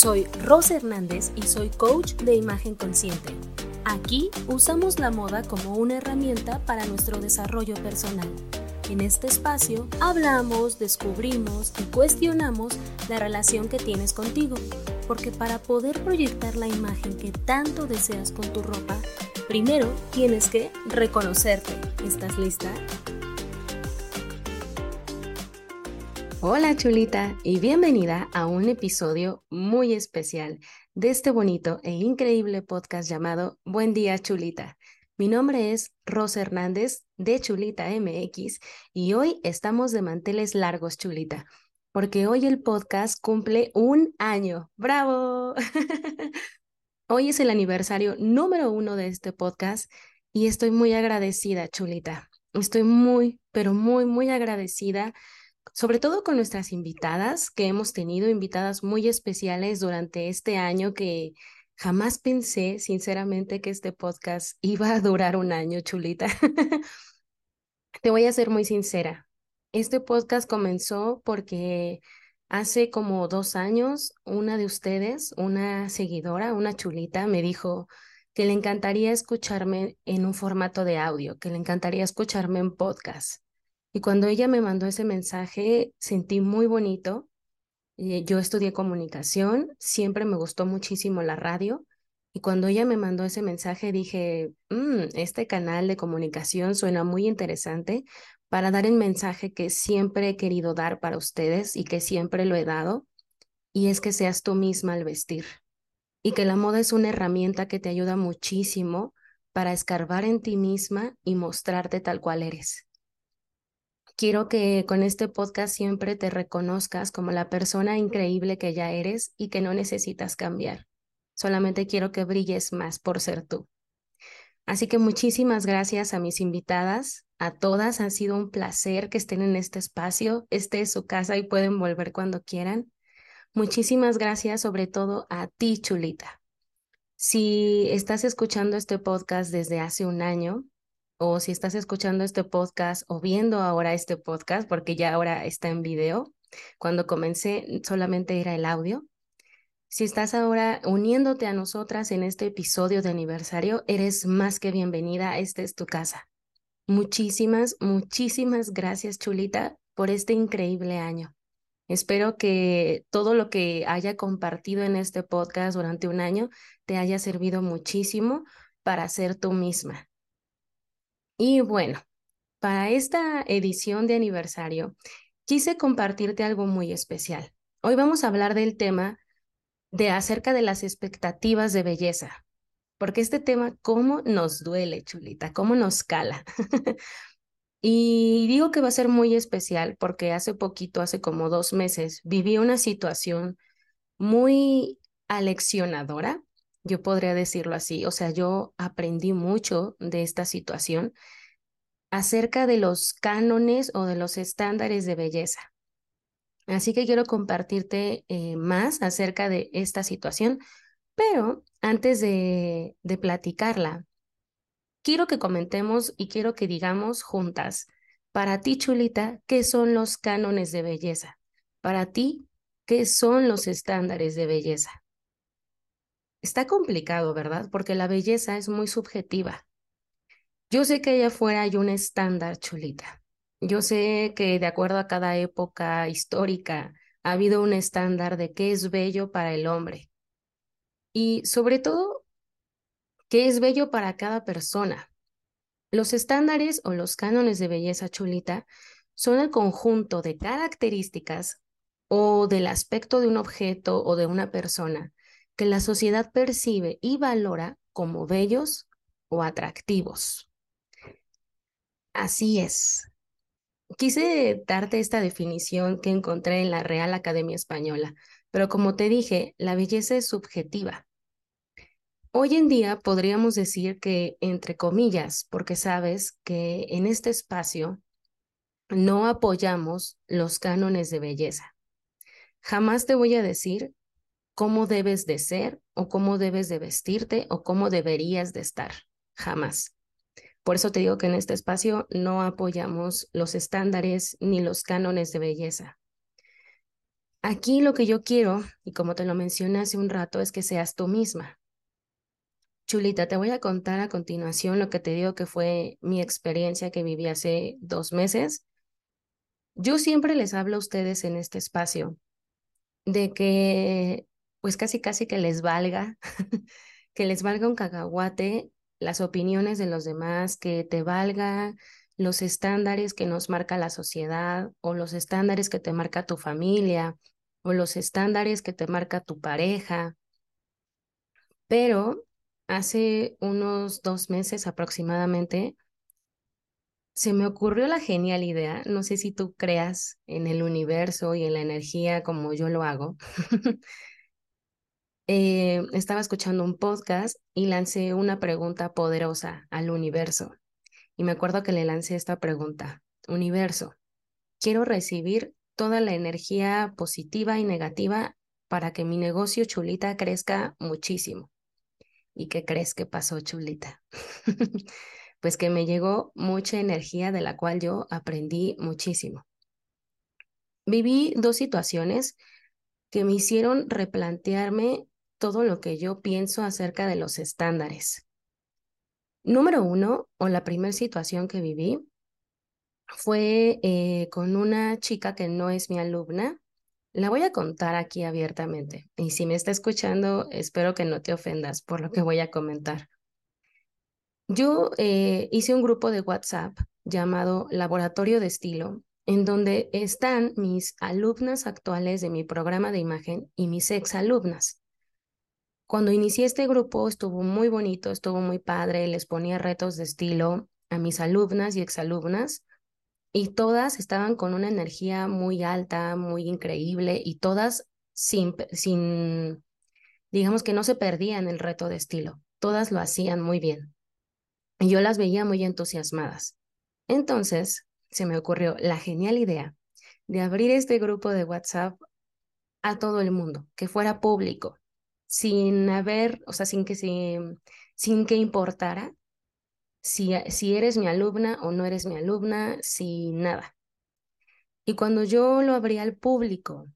Soy Rosa Hernández y soy coach de imagen consciente. Aquí usamos la moda como una herramienta para nuestro desarrollo personal. En este espacio hablamos, descubrimos y cuestionamos la relación que tienes contigo, porque para poder proyectar la imagen que tanto deseas con tu ropa, primero tienes que reconocerte. ¿Estás lista? Hola chulita y bienvenida a un episodio muy especial de este bonito e increíble podcast llamado Buen día chulita. Mi nombre es Rosa Hernández de Chulita MX y hoy estamos de manteles largos chulita, porque hoy el podcast cumple un año. ¡Bravo! hoy es el aniversario número uno de este podcast y estoy muy agradecida chulita. Estoy muy, pero muy, muy agradecida sobre todo con nuestras invitadas, que hemos tenido invitadas muy especiales durante este año que jamás pensé, sinceramente, que este podcast iba a durar un año, chulita. Te voy a ser muy sincera. Este podcast comenzó porque hace como dos años una de ustedes, una seguidora, una chulita, me dijo que le encantaría escucharme en un formato de audio, que le encantaría escucharme en podcast. Y cuando ella me mandó ese mensaje, sentí muy bonito. Eh, yo estudié comunicación, siempre me gustó muchísimo la radio. Y cuando ella me mandó ese mensaje, dije, mm, este canal de comunicación suena muy interesante para dar el mensaje que siempre he querido dar para ustedes y que siempre lo he dado. Y es que seas tú misma al vestir. Y que la moda es una herramienta que te ayuda muchísimo para escarbar en ti misma y mostrarte tal cual eres. Quiero que con este podcast siempre te reconozcas como la persona increíble que ya eres y que no necesitas cambiar. Solamente quiero que brilles más por ser tú. Así que muchísimas gracias a mis invitadas, a todas. Ha sido un placer que estén en este espacio. Este es su casa y pueden volver cuando quieran. Muchísimas gracias sobre todo a ti, Chulita. Si estás escuchando este podcast desde hace un año, o si estás escuchando este podcast o viendo ahora este podcast, porque ya ahora está en video, cuando comencé solamente era el audio. Si estás ahora uniéndote a nosotras en este episodio de aniversario, eres más que bienvenida, esta es tu casa. Muchísimas, muchísimas gracias, Chulita, por este increíble año. Espero que todo lo que haya compartido en este podcast durante un año te haya servido muchísimo para ser tú misma. Y bueno, para esta edición de aniversario, quise compartirte algo muy especial. Hoy vamos a hablar del tema de acerca de las expectativas de belleza, porque este tema, ¿cómo nos duele, chulita? ¿Cómo nos cala? y digo que va a ser muy especial porque hace poquito, hace como dos meses, viví una situación muy aleccionadora yo podría decirlo así. O sea, yo aprendí mucho de esta situación acerca de los cánones o de los estándares de belleza. Así que quiero compartirte eh, más acerca de esta situación, pero antes de, de platicarla, quiero que comentemos y quiero que digamos juntas, para ti, Chulita, ¿qué son los cánones de belleza? Para ti, ¿qué son los estándares de belleza? Está complicado, ¿verdad? Porque la belleza es muy subjetiva. Yo sé que allá afuera hay un estándar, chulita. Yo sé que de acuerdo a cada época histórica ha habido un estándar de qué es bello para el hombre. Y sobre todo, qué es bello para cada persona. Los estándares o los cánones de belleza chulita son el conjunto de características o del aspecto de un objeto o de una persona que la sociedad percibe y valora como bellos o atractivos. Así es. Quise darte esta definición que encontré en la Real Academia Española, pero como te dije, la belleza es subjetiva. Hoy en día podríamos decir que, entre comillas, porque sabes que en este espacio no apoyamos los cánones de belleza. Jamás te voy a decir cómo debes de ser o cómo debes de vestirte o cómo deberías de estar. Jamás. Por eso te digo que en este espacio no apoyamos los estándares ni los cánones de belleza. Aquí lo que yo quiero, y como te lo mencioné hace un rato, es que seas tú misma. Chulita, te voy a contar a continuación lo que te digo que fue mi experiencia que viví hace dos meses. Yo siempre les hablo a ustedes en este espacio de que, pues casi casi que les valga, que les valga un cacahuate las opiniones de los demás, que te valga los estándares que nos marca la sociedad o los estándares que te marca tu familia o los estándares que te marca tu pareja. Pero hace unos dos meses aproximadamente, se me ocurrió la genial idea, no sé si tú creas en el universo y en la energía como yo lo hago. Eh, estaba escuchando un podcast y lancé una pregunta poderosa al universo. Y me acuerdo que le lancé esta pregunta, universo, quiero recibir toda la energía positiva y negativa para que mi negocio chulita crezca muchísimo. ¿Y qué crees que pasó, chulita? pues que me llegó mucha energía de la cual yo aprendí muchísimo. Viví dos situaciones que me hicieron replantearme todo lo que yo pienso acerca de los estándares. Número uno, o la primera situación que viví, fue eh, con una chica que no es mi alumna. La voy a contar aquí abiertamente. Y si me está escuchando, espero que no te ofendas por lo que voy a comentar. Yo eh, hice un grupo de WhatsApp llamado Laboratorio de Estilo, en donde están mis alumnas actuales de mi programa de imagen y mis exalumnas. Cuando inicié este grupo estuvo muy bonito, estuvo muy padre, les ponía retos de estilo a mis alumnas y exalumnas y todas estaban con una energía muy alta, muy increíble y todas sin, sin, digamos que no se perdían el reto de estilo, todas lo hacían muy bien. Y yo las veía muy entusiasmadas. Entonces se me ocurrió la genial idea de abrir este grupo de WhatsApp a todo el mundo, que fuera público, sin haber, o sea, sin que, sin que importara si, si eres mi alumna o no eres mi alumna, sin nada. Y cuando yo lo abrí al público,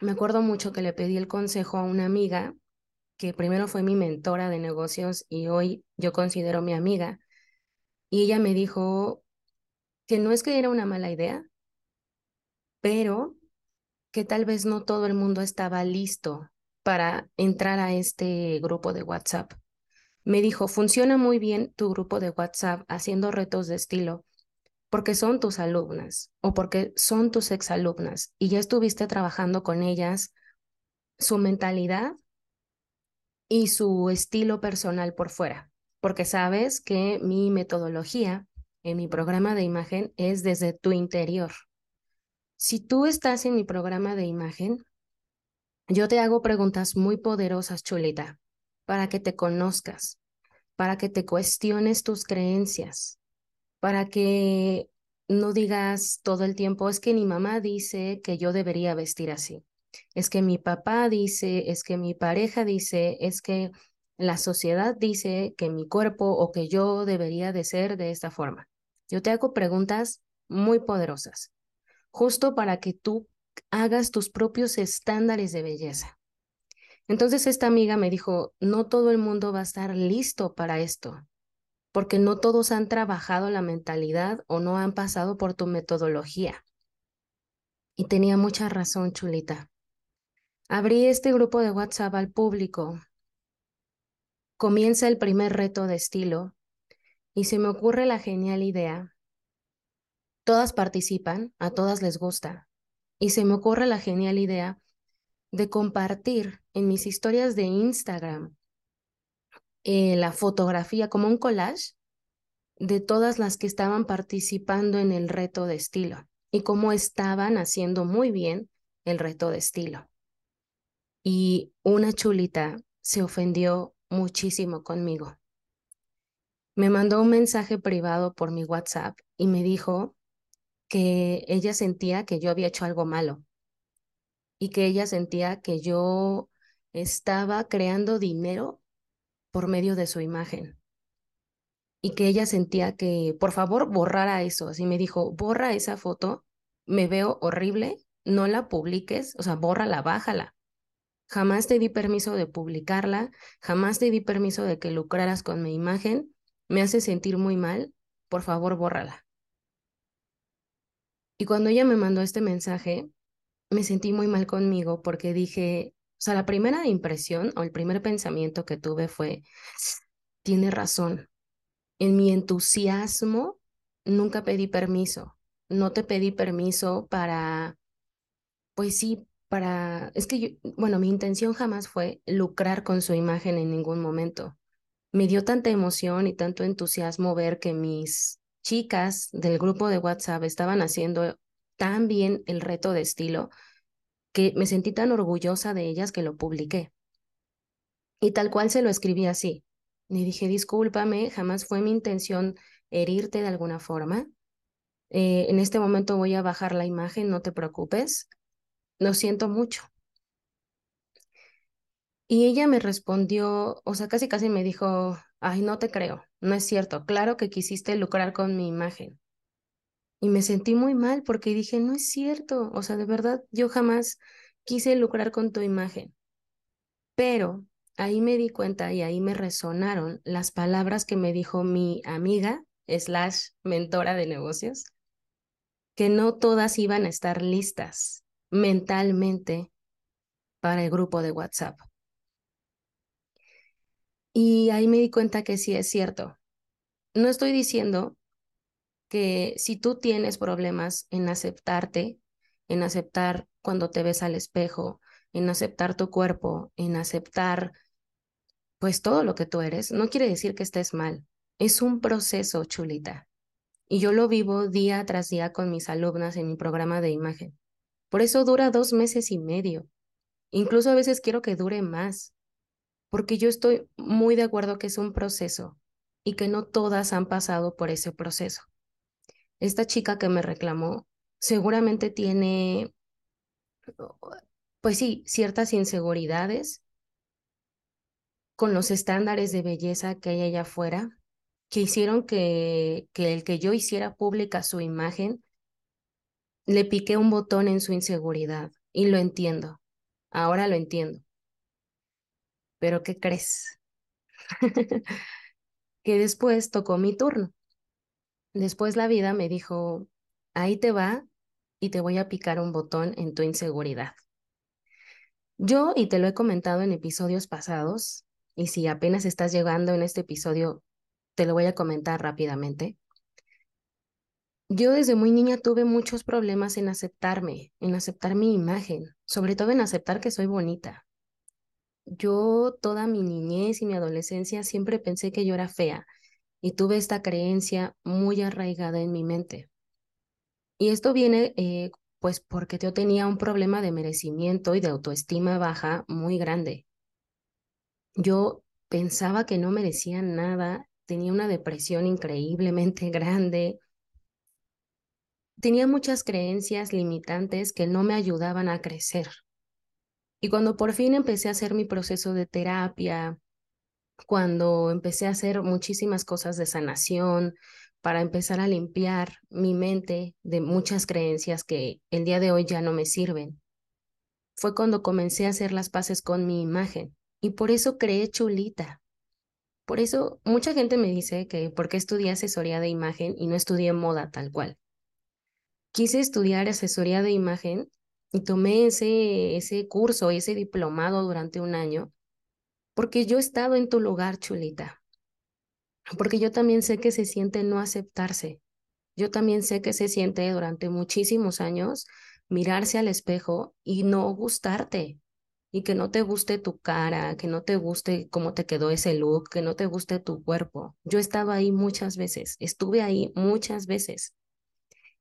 me acuerdo mucho que le pedí el consejo a una amiga que primero fue mi mentora de negocios y hoy yo considero mi amiga. Y ella me dijo que no es que era una mala idea, pero que tal vez no todo el mundo estaba listo para entrar a este grupo de WhatsApp. Me dijo, funciona muy bien tu grupo de WhatsApp haciendo retos de estilo porque son tus alumnas o porque son tus exalumnas y ya estuviste trabajando con ellas su mentalidad y su estilo personal por fuera, porque sabes que mi metodología en mi programa de imagen es desde tu interior. Si tú estás en mi programa de imagen, yo te hago preguntas muy poderosas, chulita, para que te conozcas, para que te cuestiones tus creencias, para que no digas todo el tiempo, es que mi mamá dice que yo debería vestir así, es que mi papá dice, es que mi pareja dice, es que la sociedad dice que mi cuerpo o que yo debería de ser de esta forma. Yo te hago preguntas muy poderosas, justo para que tú hagas tus propios estándares de belleza. Entonces esta amiga me dijo, no todo el mundo va a estar listo para esto, porque no todos han trabajado la mentalidad o no han pasado por tu metodología. Y tenía mucha razón, chulita. Abrí este grupo de WhatsApp al público. Comienza el primer reto de estilo y se me ocurre la genial idea. Todas participan, a todas les gusta, y se me ocurre la genial idea de compartir en mis historias de Instagram eh, la fotografía como un collage de todas las que estaban participando en el reto de estilo y cómo estaban haciendo muy bien el reto de estilo. Y una chulita se ofendió muchísimo conmigo. Me mandó un mensaje privado por mi WhatsApp y me dijo que ella sentía que yo había hecho algo malo y que ella sentía que yo estaba creando dinero por medio de su imagen y que ella sentía que por favor borrara eso. Así me dijo, borra esa foto, me veo horrible no la publiques, o sea, bórrala, bájala. Jamás te di permiso de publicarla, jamás te di permiso de que lucraras con mi imagen, me hace sentir muy mal, por favor, bórrala. Y cuando ella me mandó este mensaje, me sentí muy mal conmigo porque dije, o sea, la primera impresión o el primer pensamiento que tuve fue, tiene razón. En mi entusiasmo nunca pedí permiso. No te pedí permiso para, pues sí, para, es que yo, bueno, mi intención jamás fue lucrar con su imagen en ningún momento. Me dio tanta emoción y tanto entusiasmo ver que mis chicas del grupo de WhatsApp estaban haciendo tan bien el reto de estilo que me sentí tan orgullosa de ellas que lo publiqué. Y tal cual se lo escribí así. Y dije, discúlpame, jamás fue mi intención herirte de alguna forma. Eh, en este momento voy a bajar la imagen, no te preocupes. Lo siento mucho. Y ella me respondió, o sea, casi casi me dijo, ay, no te creo, no es cierto, claro que quisiste lucrar con mi imagen. Y me sentí muy mal porque dije, no es cierto, o sea, de verdad, yo jamás quise lucrar con tu imagen. Pero ahí me di cuenta y ahí me resonaron las palabras que me dijo mi amiga, slash mentora de negocios, que no todas iban a estar listas mentalmente para el grupo de WhatsApp. Y ahí me di cuenta que sí es cierto. No estoy diciendo que si tú tienes problemas en aceptarte, en aceptar cuando te ves al espejo, en aceptar tu cuerpo, en aceptar pues todo lo que tú eres, no quiere decir que estés mal. Es un proceso, chulita. Y yo lo vivo día tras día con mis alumnas en mi programa de imagen. Por eso dura dos meses y medio. Incluso a veces quiero que dure más, porque yo estoy muy de acuerdo que es un proceso y que no todas han pasado por ese proceso esta chica que me reclamó seguramente tiene, pues sí, ciertas inseguridades con los estándares de belleza que hay allá afuera, que hicieron que, que el que yo hiciera pública su imagen, le piqué un botón en su inseguridad y lo entiendo, ahora lo entiendo. Pero ¿qué crees? que después tocó mi turno. Después la vida me dijo, ahí te va y te voy a picar un botón en tu inseguridad. Yo, y te lo he comentado en episodios pasados, y si apenas estás llegando en este episodio, te lo voy a comentar rápidamente. Yo desde muy niña tuve muchos problemas en aceptarme, en aceptar mi imagen, sobre todo en aceptar que soy bonita. Yo toda mi niñez y mi adolescencia siempre pensé que yo era fea, y tuve esta creencia muy arraigada en mi mente. Y esto viene eh, pues porque yo tenía un problema de merecimiento y de autoestima baja muy grande. Yo pensaba que no merecía nada, tenía una depresión increíblemente grande, tenía muchas creencias limitantes que no me ayudaban a crecer. Y cuando por fin empecé a hacer mi proceso de terapia, cuando empecé a hacer muchísimas cosas de sanación para empezar a limpiar mi mente de muchas creencias que el día de hoy ya no me sirven. Fue cuando comencé a hacer las paces con mi imagen y por eso creé Chulita. Por eso mucha gente me dice que por qué estudié asesoría de imagen y no estudié moda tal cual. Quise estudiar asesoría de imagen y tomé ese, ese curso, ese diplomado durante un año porque yo he estado en tu lugar, chulita. Porque yo también sé que se siente no aceptarse. Yo también sé que se siente durante muchísimos años mirarse al espejo y no gustarte. Y que no te guste tu cara, que no te guste cómo te quedó ese look, que no te guste tu cuerpo. Yo estaba ahí muchas veces, estuve ahí muchas veces.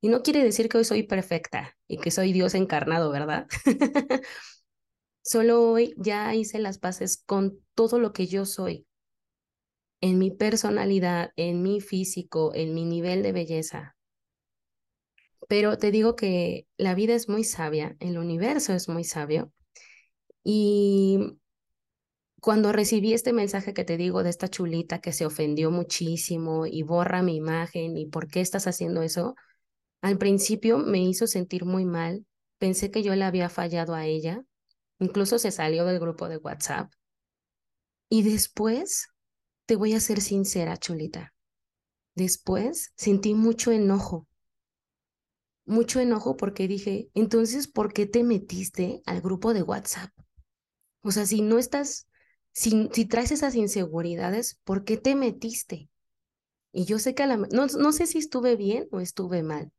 Y no quiere decir que hoy soy perfecta y que soy Dios encarnado, ¿verdad? Solo hoy ya hice las paces con todo lo que yo soy, en mi personalidad, en mi físico, en mi nivel de belleza. Pero te digo que la vida es muy sabia, el universo es muy sabio. Y cuando recibí este mensaje que te digo de esta chulita que se ofendió muchísimo y borra mi imagen y por qué estás haciendo eso, al principio me hizo sentir muy mal pensé que yo le había fallado a ella, incluso se salió del grupo de WhatsApp. Y después, te voy a ser sincera, chulita, después sentí mucho enojo, mucho enojo porque dije, entonces, ¿por qué te metiste al grupo de WhatsApp? O sea, si no estás, si, traes esas inseguridades, ¿por qué te metiste? Y yo sé que a la, no sé si estuve bien o estuve mal,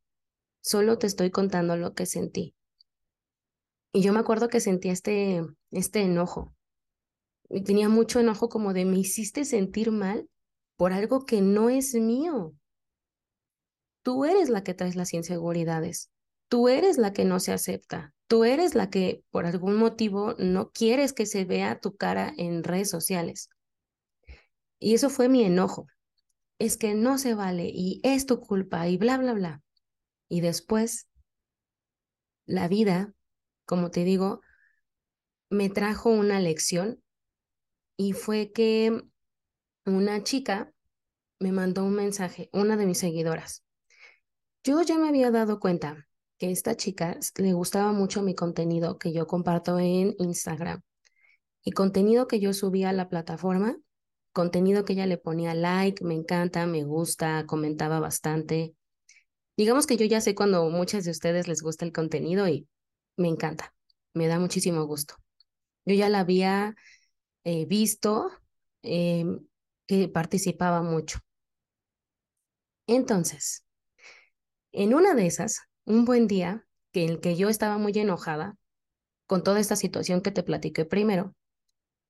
solo te estoy contando lo que sentí. Y yo me acuerdo que sentía este, este enojo. Y tenía mucho enojo como de me hiciste sentir mal por algo que no es mío. Tú eres la que traes las inseguridades. Tú eres la que no se acepta. Tú eres la que por algún motivo no quieres que se vea tu cara en redes sociales. Y eso fue mi enojo. Es que no se vale y es tu culpa y bla, bla, bla. Y después, la vida, como te digo, me trajo una lección y fue que una chica me mandó un mensaje, una de mis seguidoras. Yo ya me había dado cuenta que a esta chica le gustaba mucho mi contenido que yo comparto en Instagram y contenido que yo subía a la plataforma, contenido que ella le ponía like, me encanta, me gusta, comentaba bastante. Digamos que yo ya sé cuando muchas de ustedes les gusta el contenido y me encanta, me da muchísimo gusto. Yo ya la había eh, visto em, que participaba mucho. Entonces, en una de esas, un buen día, que en el que yo estaba muy enojada con toda esta situación que te platiqué primero,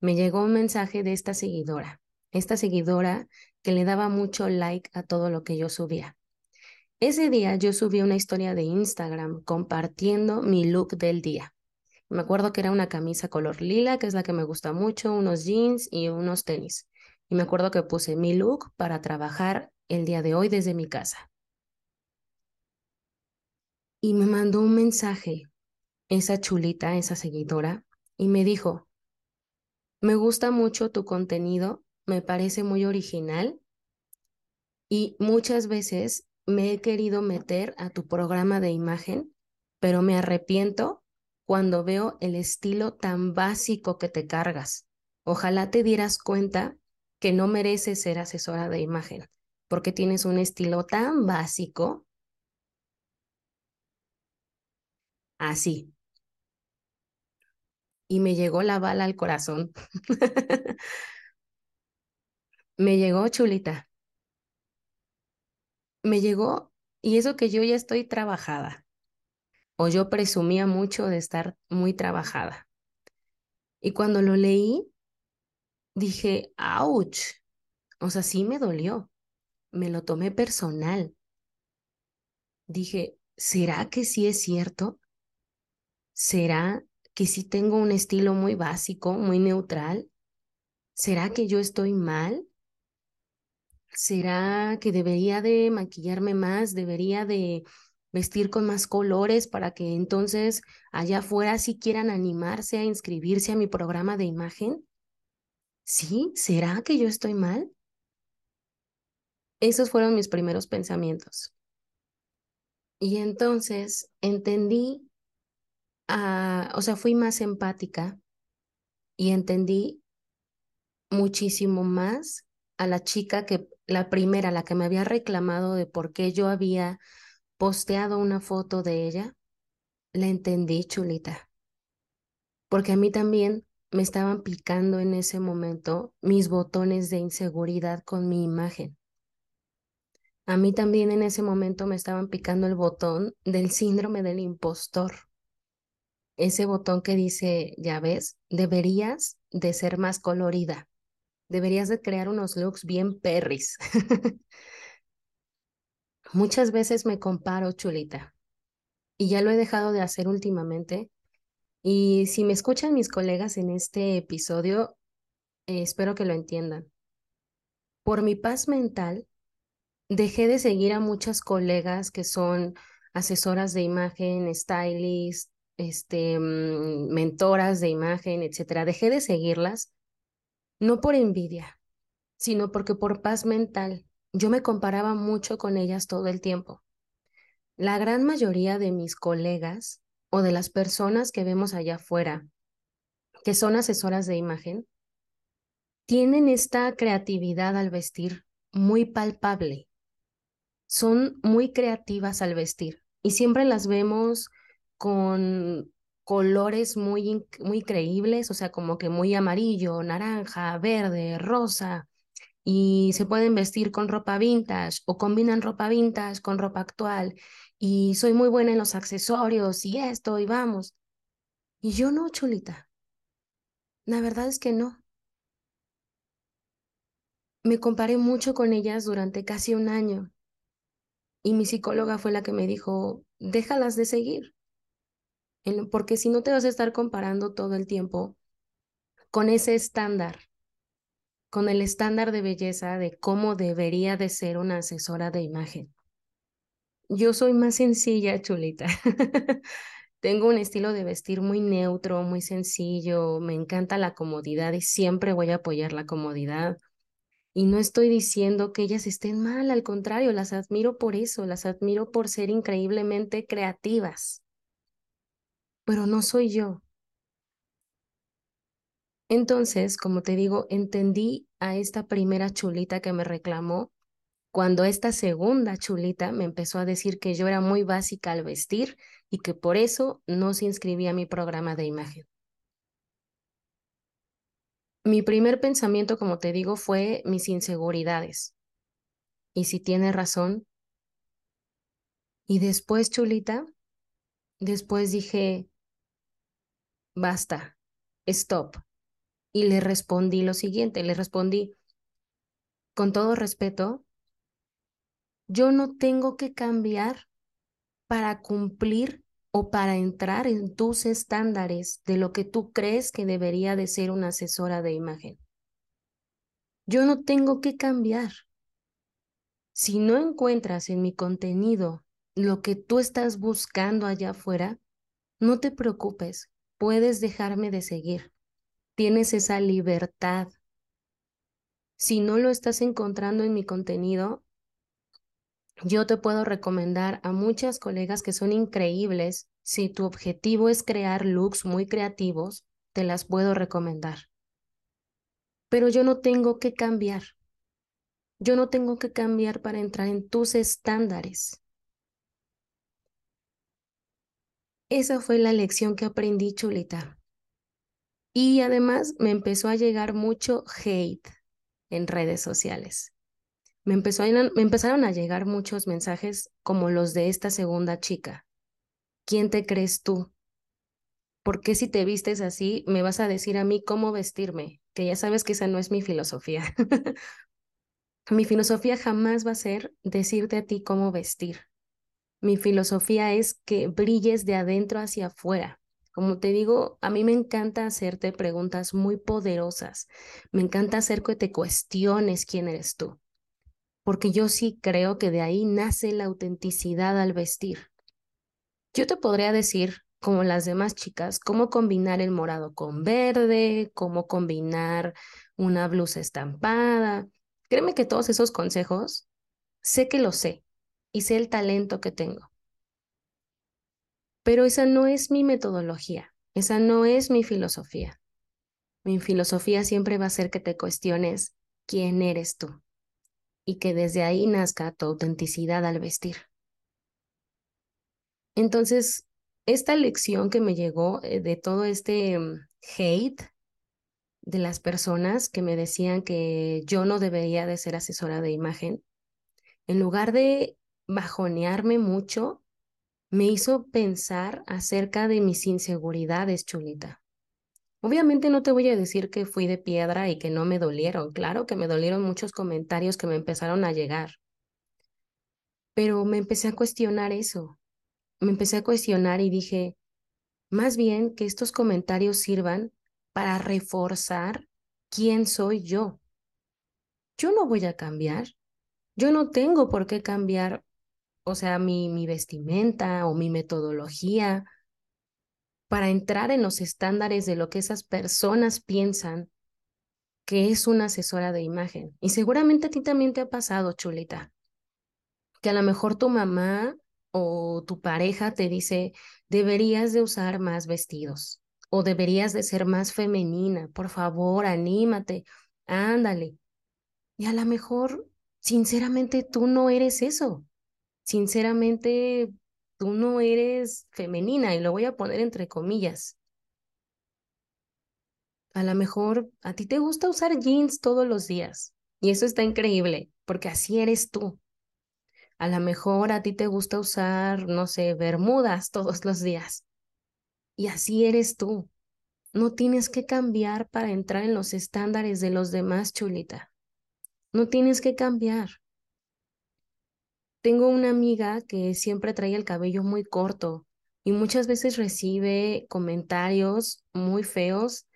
me llegó un mensaje de esta seguidora, esta seguidora que le daba mucho like a todo lo que yo subía. Ese día yo subí una historia de Instagram compartiendo mi look del día. Me acuerdo que era una camisa color lila, que es la que me gusta mucho, unos jeans y unos tenis. Y me acuerdo que puse mi look para trabajar el día de hoy desde mi casa. Y me mandó un mensaje esa chulita, esa seguidora, y me dijo, me gusta mucho tu contenido, me parece muy original y muchas veces me he querido meter a tu programa de imagen, pero me arrepiento cuando veo el estilo tan básico que te cargas. Ojalá te dieras cuenta que no mereces ser asesora de imagen, porque tienes un estilo tan básico. Así. Y me llegó la bala al corazón. me llegó chulita. Me llegó, y eso que yo ya estoy trabajada o yo presumía mucho de estar muy trabajada. Y cuando lo leí, dije, ouch, o sea, sí me dolió, me lo tomé personal. Dije, ¿será que sí es cierto? ¿Será que sí tengo un estilo muy básico, muy neutral? ¿Será que yo estoy mal? ¿Será que debería de maquillarme más? ¿Debería de vestir con más colores para que entonces allá afuera sí quieran animarse a inscribirse a mi programa de imagen? ¿Sí? ¿Será que yo estoy mal? Esos fueron mis primeros pensamientos. Y entonces entendí, ah, o sea, fui más empática y entendí muchísimo más a la chica que, la primera, la que me había reclamado de por qué yo había posteado una foto de ella, la entendí, chulita. Porque a mí también me estaban picando en ese momento mis botones de inseguridad con mi imagen. A mí también en ese momento me estaban picando el botón del síndrome del impostor. Ese botón que dice, ya ves, deberías de ser más colorida. Deberías de crear unos looks bien perris. Muchas veces me comparo, chulita, y ya lo he dejado de hacer últimamente. Y si me escuchan mis colegas en este episodio, eh, espero que lo entiendan. Por mi paz mental, dejé de seguir a muchas colegas que son asesoras de imagen, stylists, este, mm, mentoras de imagen, etcétera. Dejé de seguirlas, no por envidia, sino porque por paz mental yo me comparaba mucho con ellas todo el tiempo. La gran mayoría de mis colegas o de las personas que vemos allá afuera, que son asesoras de imagen, tienen esta creatividad al vestir muy palpable. Son muy creativas al vestir y siempre las vemos con colores muy, muy creíbles, o sea, como que muy amarillo, naranja, verde, rosa, y se pueden vestir con ropa vintage o combinan ropa vintage con ropa actual y soy muy buena en los accesorios y esto y vamos. Y yo no, chulita. La verdad es que no. Me comparé mucho con ellas durante casi un año y mi psicóloga fue la que me dijo, déjalas de seguir, porque si no te vas a estar comparando todo el tiempo con ese estándar con el estándar de belleza de cómo debería de ser una asesora de imagen. Yo soy más sencilla, chulita. Tengo un estilo de vestir muy neutro, muy sencillo, me encanta la comodidad y siempre voy a apoyar la comodidad. Y no estoy diciendo que ellas estén mal, al contrario, las admiro por eso, las admiro por ser increíblemente creativas. Pero no soy yo. Entonces, como te digo, entendí a esta primera chulita que me reclamó cuando esta segunda chulita me empezó a decir que yo era muy básica al vestir y que por eso no se inscribía a mi programa de imagen. Mi primer pensamiento, como te digo, fue mis inseguridades. Y si tiene razón. Y después, chulita, después dije, basta, stop. Y le respondí lo siguiente, le respondí, con todo respeto, yo no tengo que cambiar para cumplir o para entrar en tus estándares de lo que tú crees que debería de ser una asesora de imagen. Yo no tengo que cambiar. Si no encuentras en mi contenido lo que tú estás buscando allá afuera, no te preocupes, puedes dejarme de seguir tienes esa libertad. Si no lo estás encontrando en mi contenido, yo te puedo recomendar a muchas colegas que son increíbles. Si tu objetivo es crear looks muy creativos, te las puedo recomendar. Pero yo no tengo que cambiar. Yo no tengo que cambiar para entrar en tus estándares. Esa fue la lección que aprendí, chulita. Y además me empezó a llegar mucho hate en redes sociales. Me, empezó me empezaron a llegar muchos mensajes como los de esta segunda chica. ¿Quién te crees tú? ¿Por qué si te vistes así me vas a decir a mí cómo vestirme? Que ya sabes que esa no es mi filosofía. mi filosofía jamás va a ser decirte a ti cómo vestir. Mi filosofía es que brilles de adentro hacia afuera. Como te digo, a mí me encanta hacerte preguntas muy poderosas. Me encanta hacer que te cuestiones quién eres tú. Porque yo sí creo que de ahí nace la autenticidad al vestir. Yo te podría decir, como las demás chicas, cómo combinar el morado con verde, cómo combinar una blusa estampada. Créeme que todos esos consejos, sé que lo sé y sé el talento que tengo. Pero esa no es mi metodología, esa no es mi filosofía. Mi filosofía siempre va a ser que te cuestiones quién eres tú y que desde ahí nazca tu autenticidad al vestir. Entonces, esta lección que me llegó eh, de todo este mm, hate de las personas que me decían que yo no debería de ser asesora de imagen, en lugar de bajonearme mucho, me hizo pensar acerca de mis inseguridades, chulita. Obviamente no te voy a decir que fui de piedra y que no me dolieron. Claro que me dolieron muchos comentarios que me empezaron a llegar. Pero me empecé a cuestionar eso. Me empecé a cuestionar y dije, más bien que estos comentarios sirvan para reforzar quién soy yo. Yo no voy a cambiar. Yo no tengo por qué cambiar o sea, mi, mi vestimenta o mi metodología para entrar en los estándares de lo que esas personas piensan que es una asesora de imagen. Y seguramente a ti también te ha pasado, chulita, que a lo mejor tu mamá o tu pareja te dice, deberías de usar más vestidos o deberías de ser más femenina, por favor, anímate, ándale. Y a lo mejor, sinceramente, tú no eres eso. Sinceramente, tú no eres femenina y lo voy a poner entre comillas. A lo mejor a ti te gusta usar jeans todos los días y eso está increíble porque así eres tú. A lo mejor a ti te gusta usar, no sé, bermudas todos los días y así eres tú. No tienes que cambiar para entrar en los estándares de los demás, chulita. No tienes que cambiar. Tengo una amiga que siempre trae el cabello muy corto y muchas veces recibe comentarios muy feos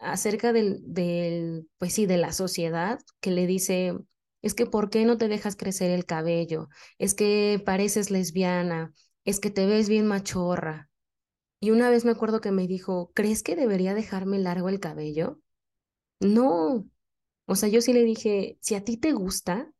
acerca del, pues sí, de la sociedad que le dice, es que ¿por qué no te dejas crecer el cabello? Es que pareces lesbiana, es que te ves bien machorra. Y una vez me acuerdo que me dijo, ¿crees que debería dejarme largo el cabello? No. O sea, yo sí le dije, si a ti te gusta,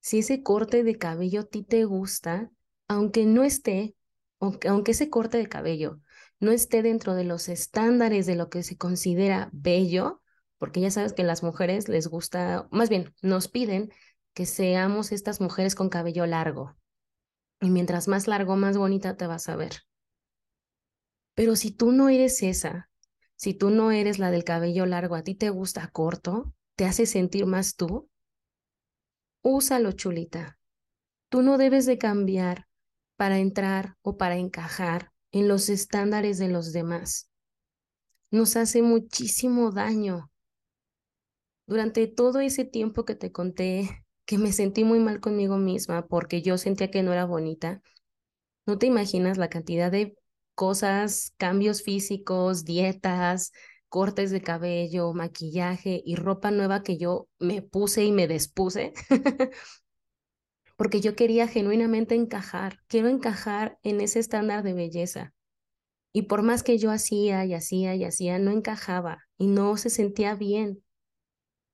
si ese corte de cabello a ti te gusta, aunque no esté, aunque, aunque ese corte de cabello no esté dentro de los estándares de lo que se considera bello, porque ya sabes que las mujeres les gusta, más bien, nos piden que seamos estas mujeres con cabello largo. Y mientras más largo, más bonita te vas a ver. Pero si tú no eres esa, si tú no eres la del cabello largo, a ti te gusta corto, te hace sentir más tú, úsalo, chulita. Tú no debes de cambiar para entrar o para encajar en los estándares de los demás. Nos hace muchísimo daño. Durante todo ese tiempo que te conté que me sentí muy mal conmigo misma porque yo sentía que no era bonita, no te imaginas la cantidad de cosas, cambios físicos, dietas, cortes de cabello, maquillaje y ropa nueva que yo me puse y me despuse, porque yo quería genuinamente encajar, quiero encajar en ese estándar de belleza. Y por más que yo hacía y hacía y hacía, no encajaba y no se sentía bien.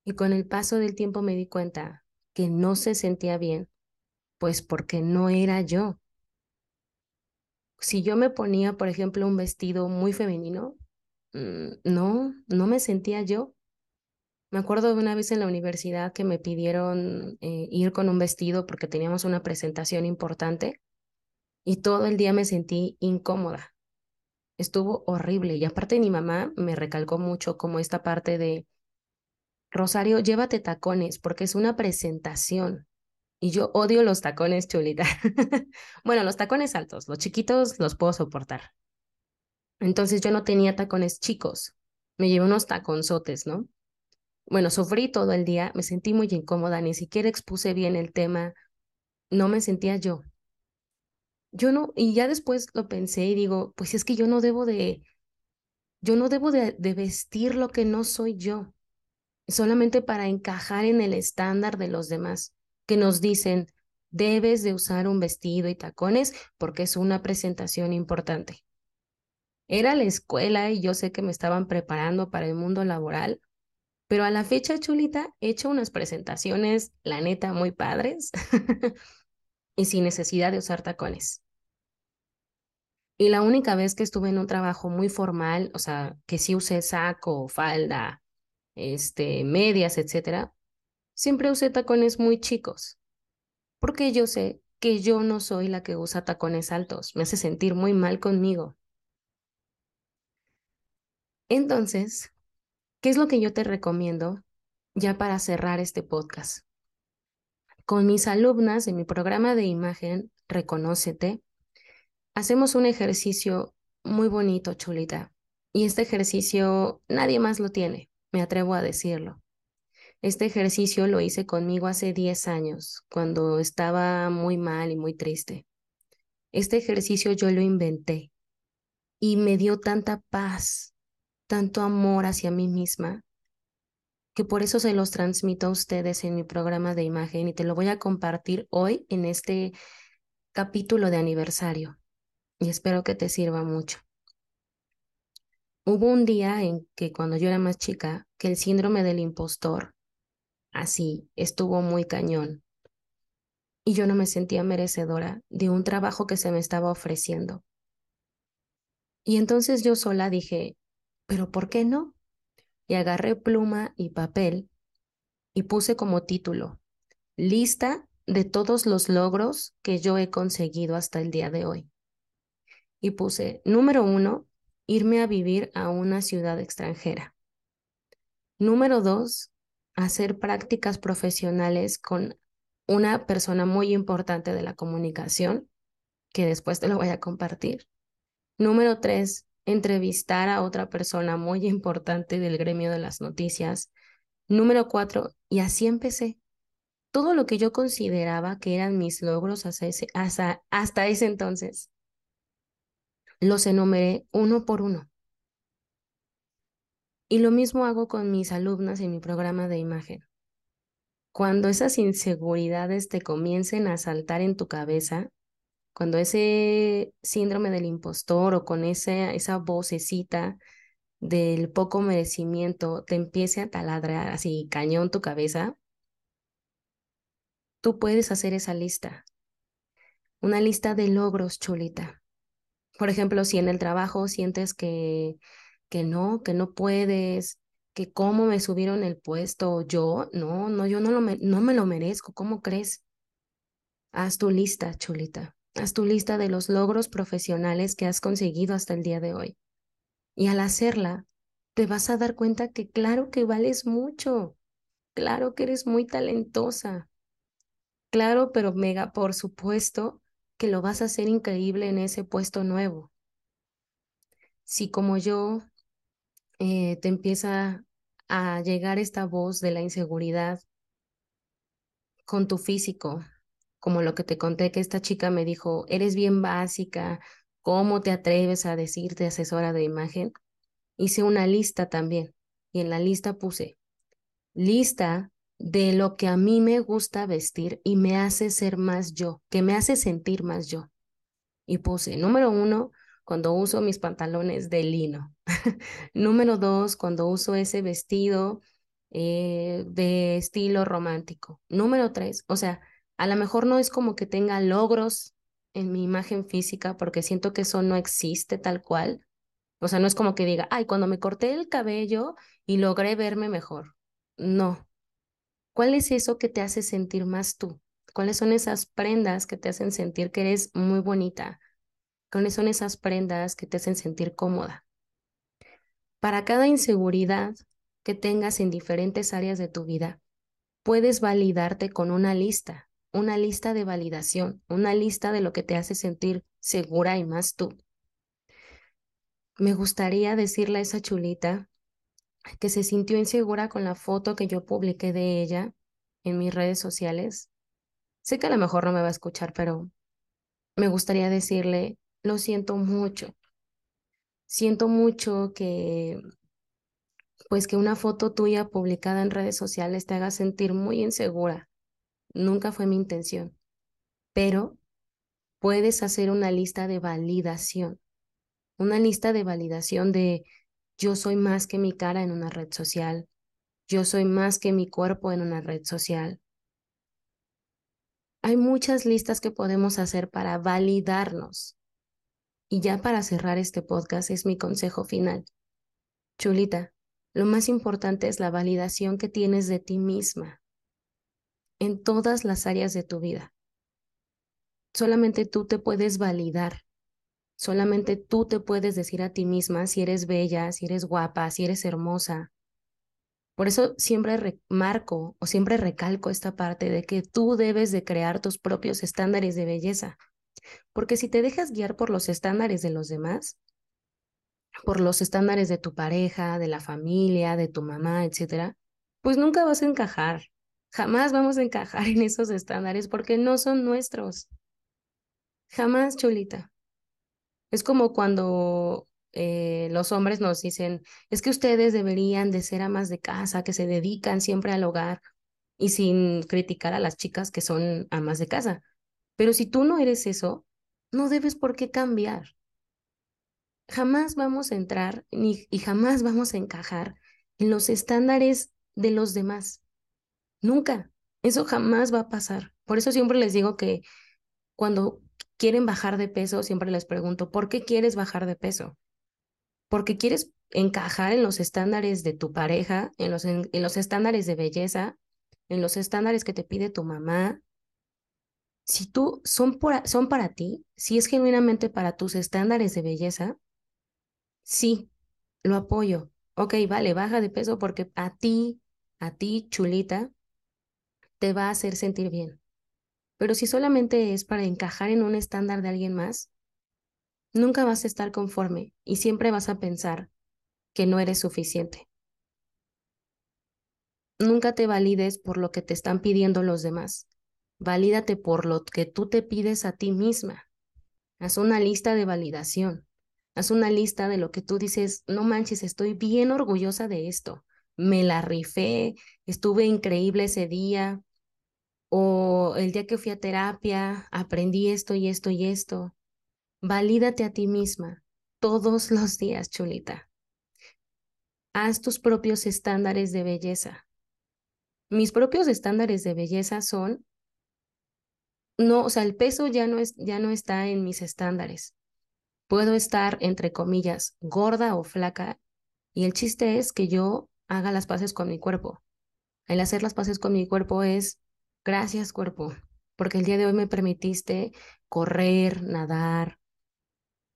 Y con el paso del tiempo me di cuenta que no se sentía bien, pues porque no era yo. Si yo me ponía, por ejemplo, un vestido muy femenino, no, no me sentía yo. Me acuerdo de una vez en la universidad que me pidieron eh, ir con un vestido porque teníamos una presentación importante y todo el día me sentí incómoda. Estuvo horrible y aparte mi mamá me recalcó mucho como esta parte de, Rosario, llévate tacones porque es una presentación. Y yo odio los tacones, chulita. bueno, los tacones altos, los chiquitos los puedo soportar. Entonces yo no tenía tacones chicos, me llevé unos taconzotes, ¿no? Bueno, sufrí todo el día, me sentí muy incómoda, ni siquiera expuse bien el tema, no me sentía yo. Yo no, y ya después lo pensé y digo, pues es que yo no debo de, yo no debo de, de vestir lo que no soy yo, solamente para encajar en el estándar de los demás, que nos dicen, debes de usar un vestido y tacones porque es una presentación importante. Era la escuela y yo sé que me estaban preparando para el mundo laboral, pero a la fecha, Chulita, he hecho unas presentaciones, la neta, muy padres y sin necesidad de usar tacones. Y la única vez que estuve en un trabajo muy formal, o sea, que sí usé saco, falda, este, medias, etcétera, siempre usé tacones muy chicos, porque yo sé que yo no soy la que usa tacones altos, me hace sentir muy mal conmigo. Entonces, ¿qué es lo que yo te recomiendo ya para cerrar este podcast? Con mis alumnas en mi programa de imagen, Reconócete, hacemos un ejercicio muy bonito, chulita. Y este ejercicio nadie más lo tiene, me atrevo a decirlo. Este ejercicio lo hice conmigo hace 10 años, cuando estaba muy mal y muy triste. Este ejercicio yo lo inventé y me dio tanta paz, tanto amor hacia mí misma, que por eso se los transmito a ustedes en mi programa de imagen y te lo voy a compartir hoy en este capítulo de aniversario y espero que te sirva mucho. Hubo un día en que cuando yo era más chica, que el síndrome del impostor, así, estuvo muy cañón. y yo no me sentía merecedora de un trabajo que se me estaba ofreciendo. Y entonces yo sola dije, pero ¿por qué no? Y agarré pluma y papel y puse como título, lista de todos los logros que yo he conseguido hasta el día de hoy. Y puse, número uno, irme a vivir a una ciudad extranjera. Número dos, hacer prácticas profesionales con una persona muy importante de la comunicación, que después te lo voy a compartir. Número tres, entrevistar a otra persona muy importante del gremio de las noticias. Número cuatro, y así empecé. Todo lo que yo consideraba que eran mis logros hasta ese, hasta ese entonces, los enumeré uno por uno. Y lo mismo hago con mis alumnas en mi programa de imagen. Cuando esas inseguridades te comiencen a saltar en tu cabeza, cuando ese síndrome del impostor o con esa, esa vocecita del poco merecimiento te empiece a taladrar así cañón tu cabeza, tú puedes hacer esa lista. Una lista de logros, chulita. Por ejemplo, si en el trabajo sientes que, que no, que no puedes, que cómo me subieron el puesto, yo, no, no, yo no, lo no me lo merezco, ¿cómo crees? Haz tu lista, chulita. Haz tu lista de los logros profesionales que has conseguido hasta el día de hoy. Y al hacerla, te vas a dar cuenta que claro que vales mucho, claro que eres muy talentosa, claro, pero mega, por supuesto que lo vas a hacer increíble en ese puesto nuevo. Si como yo eh, te empieza a llegar esta voz de la inseguridad con tu físico, como lo que te conté que esta chica me dijo, eres bien básica, ¿cómo te atreves a decirte asesora de imagen? Hice una lista también y en la lista puse lista de lo que a mí me gusta vestir y me hace ser más yo, que me hace sentir más yo. Y puse número uno, cuando uso mis pantalones de lino. número dos, cuando uso ese vestido eh, de estilo romántico. Número tres, o sea, a lo mejor no es como que tenga logros en mi imagen física porque siento que eso no existe tal cual. O sea, no es como que diga, ay, cuando me corté el cabello y logré verme mejor. No. ¿Cuál es eso que te hace sentir más tú? ¿Cuáles son esas prendas que te hacen sentir que eres muy bonita? ¿Cuáles son esas prendas que te hacen sentir cómoda? Para cada inseguridad que tengas en diferentes áreas de tu vida, puedes validarte con una lista una lista de validación, una lista de lo que te hace sentir segura y más tú. Me gustaría decirle a esa chulita que se sintió insegura con la foto que yo publiqué de ella en mis redes sociales. Sé que a lo mejor no me va a escuchar, pero me gustaría decirle, lo siento mucho. Siento mucho que pues que una foto tuya publicada en redes sociales te haga sentir muy insegura nunca fue mi intención, pero puedes hacer una lista de validación, una lista de validación de yo soy más que mi cara en una red social, yo soy más que mi cuerpo en una red social. Hay muchas listas que podemos hacer para validarnos. Y ya para cerrar este podcast es mi consejo final. Chulita, lo más importante es la validación que tienes de ti misma en todas las áreas de tu vida. Solamente tú te puedes validar. Solamente tú te puedes decir a ti misma si eres bella, si eres guapa, si eres hermosa. Por eso siempre remarco o siempre recalco esta parte de que tú debes de crear tus propios estándares de belleza. Porque si te dejas guiar por los estándares de los demás, por los estándares de tu pareja, de la familia, de tu mamá, etcétera, pues nunca vas a encajar. Jamás vamos a encajar en esos estándares porque no son nuestros. Jamás, Chulita. Es como cuando eh, los hombres nos dicen, es que ustedes deberían de ser amas de casa, que se dedican siempre al hogar y sin criticar a las chicas que son amas de casa. Pero si tú no eres eso, no debes por qué cambiar. Jamás vamos a entrar ni, y jamás vamos a encajar en los estándares de los demás. Nunca. Eso jamás va a pasar. Por eso siempre les digo que cuando quieren bajar de peso, siempre les pregunto, ¿por qué quieres bajar de peso? Porque quieres encajar en los estándares de tu pareja, en los, en, los estándares de belleza, en los estándares que te pide tu mamá. Si tú son, por, son para ti, si es genuinamente para tus estándares de belleza, sí, lo apoyo. Ok, vale, baja de peso porque a ti, a ti, chulita, te va a hacer sentir bien. Pero si solamente es para encajar en un estándar de alguien más, nunca vas a estar conforme y siempre vas a pensar que no eres suficiente. Nunca te valides por lo que te están pidiendo los demás. Valídate por lo que tú te pides a ti misma. Haz una lista de validación. Haz una lista de lo que tú dices, no manches, estoy bien orgullosa de esto. Me la rifé, estuve increíble ese día, o el día que fui a terapia, aprendí esto y esto y esto. Valídate a ti misma todos los días, chulita. Haz tus propios estándares de belleza. Mis propios estándares de belleza son, no, o sea, el peso ya no, es, ya no está en mis estándares. Puedo estar, entre comillas, gorda o flaca, y el chiste es que yo haga las paces con mi cuerpo. El hacer las paces con mi cuerpo es Gracias, cuerpo, porque el día de hoy me permitiste correr, nadar,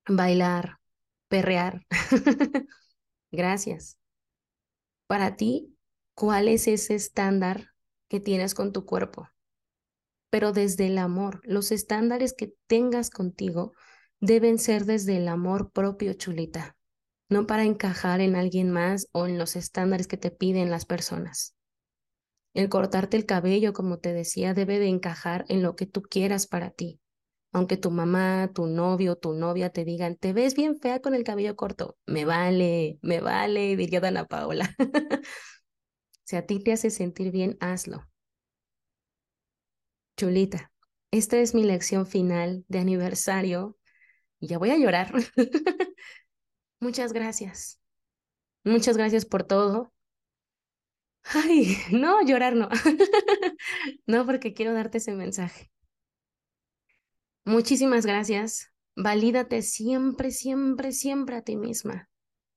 bailar, perrear. Gracias. Para ti, ¿cuál es ese estándar que tienes con tu cuerpo? Pero desde el amor, los estándares que tengas contigo deben ser desde el amor propio, chulita, no para encajar en alguien más o en los estándares que te piden las personas. El cortarte el cabello, como te decía, debe de encajar en lo que tú quieras para ti. Aunque tu mamá, tu novio, tu novia te digan, te ves bien fea con el cabello corto, me vale, me vale, diría Dana Paola. si a ti te hace sentir bien, hazlo. Chulita, esta es mi lección final de aniversario ya voy a llorar. Muchas gracias. Muchas gracias por todo. Ay, no, llorar no. no, porque quiero darte ese mensaje. Muchísimas gracias. Valídate siempre, siempre, siempre a ti misma.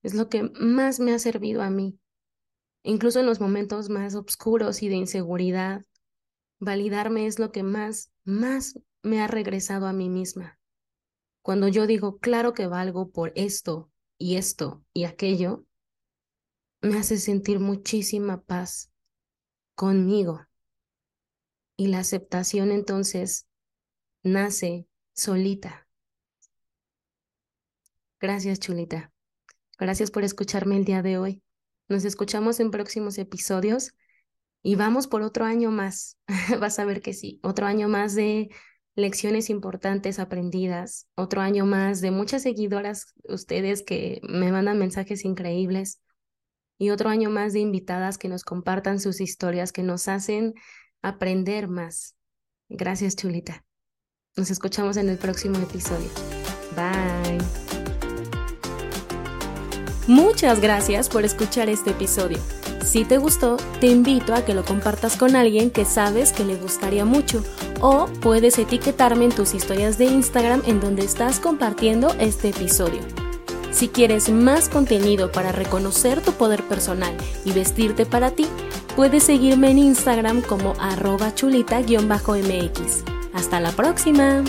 Es lo que más me ha servido a mí. Incluso en los momentos más oscuros y de inseguridad, validarme es lo que más, más me ha regresado a mí misma. Cuando yo digo, claro que valgo por esto y esto y aquello, me hace sentir muchísima paz conmigo. Y la aceptación entonces nace solita. Gracias, chulita. Gracias por escucharme el día de hoy. Nos escuchamos en próximos episodios y vamos por otro año más. Vas a ver que sí, otro año más de lecciones importantes aprendidas, otro año más de muchas seguidoras, ustedes que me mandan mensajes increíbles y otro año más de invitadas que nos compartan sus historias, que nos hacen aprender más. Gracias, Chulita. Nos escuchamos en el próximo episodio. Bye. Muchas gracias por escuchar este episodio. Si te gustó, te invito a que lo compartas con alguien que sabes que le gustaría mucho o puedes etiquetarme en tus historias de Instagram en donde estás compartiendo este episodio. Si quieres más contenido para reconocer tu poder personal y vestirte para ti, puedes seguirme en Instagram como arroba chulita-mx. Hasta la próxima.